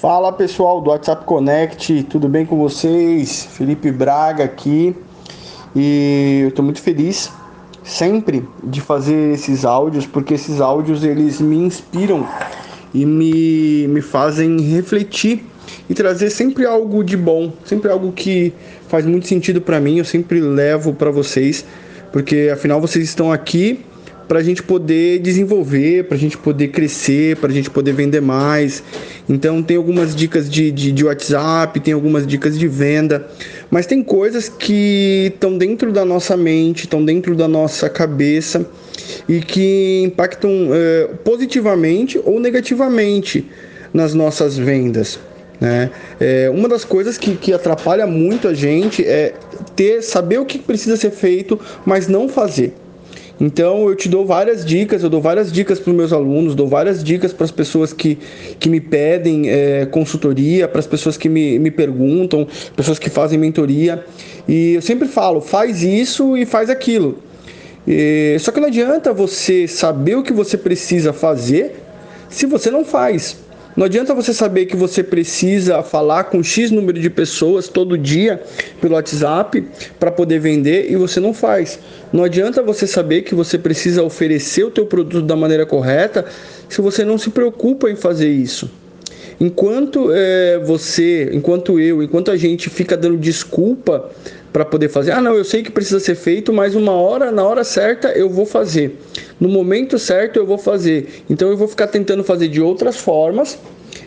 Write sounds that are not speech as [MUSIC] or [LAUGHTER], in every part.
Fala pessoal do WhatsApp Connect, tudo bem com vocês? Felipe Braga aqui e eu estou muito feliz sempre de fazer esses áudios porque esses áudios eles me inspiram e me, me fazem refletir e trazer sempre algo de bom, sempre algo que faz muito sentido para mim. Eu sempre levo para vocês porque afinal vocês estão aqui para a gente poder desenvolver, para a gente poder crescer, para a gente poder vender mais. Então tem algumas dicas de, de, de, WhatsApp, tem algumas dicas de venda, mas tem coisas que estão dentro da nossa mente, estão dentro da nossa cabeça e que impactam é, positivamente ou negativamente nas nossas vendas. Né? É, uma das coisas que, que atrapalha muito a gente é ter saber o que precisa ser feito, mas não fazer. Então eu te dou várias dicas, eu dou várias dicas para os meus alunos, dou várias dicas para as pessoas que, que me pedem é, consultoria, para as pessoas que me, me perguntam, pessoas que fazem mentoria. E eu sempre falo, faz isso e faz aquilo. E, só que não adianta você saber o que você precisa fazer se você não faz. Não adianta você saber que você precisa falar com X número de pessoas todo dia pelo WhatsApp para poder vender e você não faz. Não adianta você saber que você precisa oferecer o teu produto da maneira correta se você não se preocupa em fazer isso. Enquanto é, você, enquanto eu, enquanto a gente fica dando desculpa para poder fazer, ah não, eu sei que precisa ser feito, mas uma hora, na hora certa eu vou fazer. No momento certo eu vou fazer. Então eu vou ficar tentando fazer de outras formas,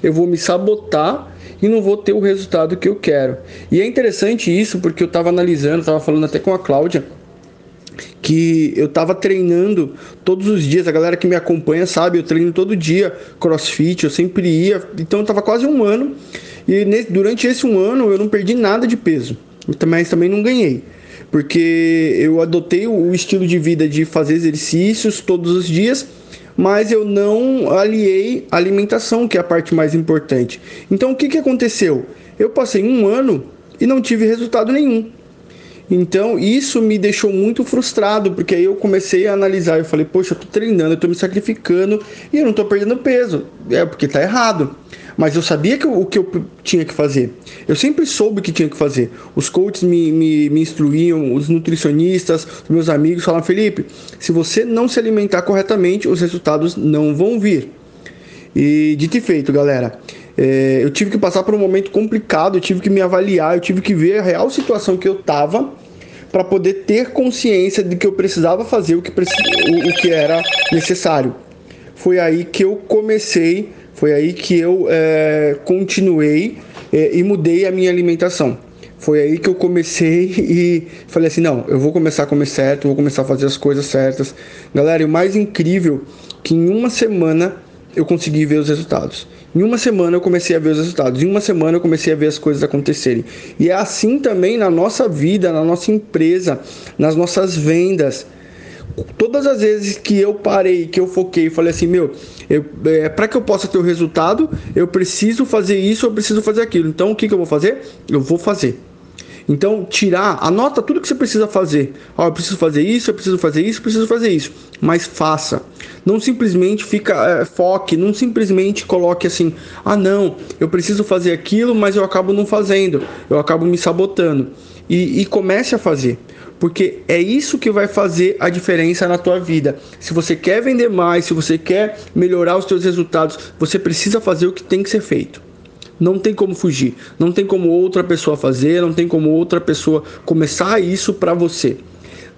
eu vou me sabotar e não vou ter o resultado que eu quero. E é interessante isso porque eu estava analisando, estava falando até com a Cláudia que eu estava treinando todos os dias. A galera que me acompanha sabe, eu treino todo dia crossfit, eu sempre ia. Então eu estava quase um ano e durante esse um ano eu não perdi nada de peso, mas também não ganhei. Porque eu adotei o estilo de vida de fazer exercícios todos os dias, mas eu não aliei a alimentação, que é a parte mais importante. Então o que, que aconteceu? Eu passei um ano e não tive resultado nenhum. Então isso me deixou muito frustrado, porque aí eu comecei a analisar, eu falei, poxa, eu tô treinando, eu tô me sacrificando e eu não tô perdendo peso. É porque tá errado. Mas eu sabia que eu, o que eu tinha que fazer. Eu sempre soube o que tinha que fazer. Os coaches me, me, me instruíam, os nutricionistas, os meus amigos falavam, Felipe, se você não se alimentar corretamente, os resultados não vão vir. E dito e feito, galera. É, eu tive que passar por um momento complicado, eu tive que me avaliar, eu tive que ver a real situação que eu estava para poder ter consciência de que eu precisava fazer o que, o, o que era necessário. Foi aí que eu comecei, foi aí que eu é, continuei é, e mudei a minha alimentação. Foi aí que eu comecei [LAUGHS] e falei assim: não, eu vou começar a comer certo, vou começar a fazer as coisas certas. Galera, e o mais incrível que em uma semana eu consegui ver os resultados. Em uma semana eu comecei a ver os resultados. Em uma semana eu comecei a ver as coisas acontecerem. E é assim também na nossa vida, na nossa empresa, nas nossas vendas. Todas as vezes que eu parei, que eu foquei falei assim, meu, é, para que eu possa ter o resultado, eu preciso fazer isso, eu preciso fazer aquilo. Então o que, que eu vou fazer? Eu vou fazer. Então, tirar, anota tudo que você precisa fazer. Ó, eu preciso fazer isso, eu preciso fazer isso, eu preciso fazer isso. Mas faça. Não simplesmente fica é, foque, não simplesmente coloque assim: "Ah, não, eu preciso fazer aquilo, mas eu acabo não fazendo. Eu acabo me sabotando." E, e comece a fazer porque é isso que vai fazer a diferença na tua vida. Se você quer vender mais, se você quer melhorar os seus resultados, você precisa fazer o que tem que ser feito. Não tem como fugir, não tem como outra pessoa fazer, não tem como outra pessoa começar isso para você.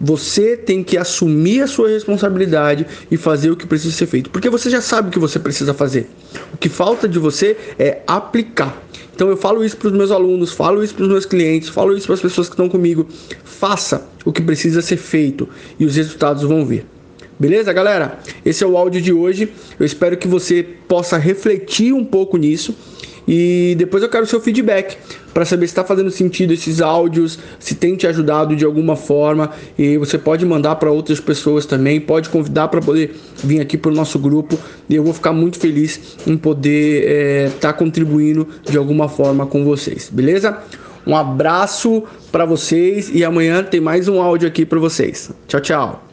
Você tem que assumir a sua responsabilidade e fazer o que precisa ser feito, porque você já sabe o que você precisa fazer. O que falta de você é aplicar. Então eu falo isso para os meus alunos, falo isso para os meus clientes, falo isso para as pessoas que estão comigo. Faça o que precisa ser feito e os resultados vão vir. Beleza, galera? Esse é o áudio de hoje. Eu espero que você possa refletir um pouco nisso e depois eu quero o seu feedback para saber se está fazendo sentido esses áudios, se tem te ajudado de alguma forma. E você pode mandar para outras pessoas também, pode convidar para poder vir aqui para o nosso grupo. E eu vou ficar muito feliz em poder estar é, tá contribuindo de alguma forma com vocês, beleza? Um abraço para vocês e amanhã tem mais um áudio aqui para vocês. Tchau, tchau.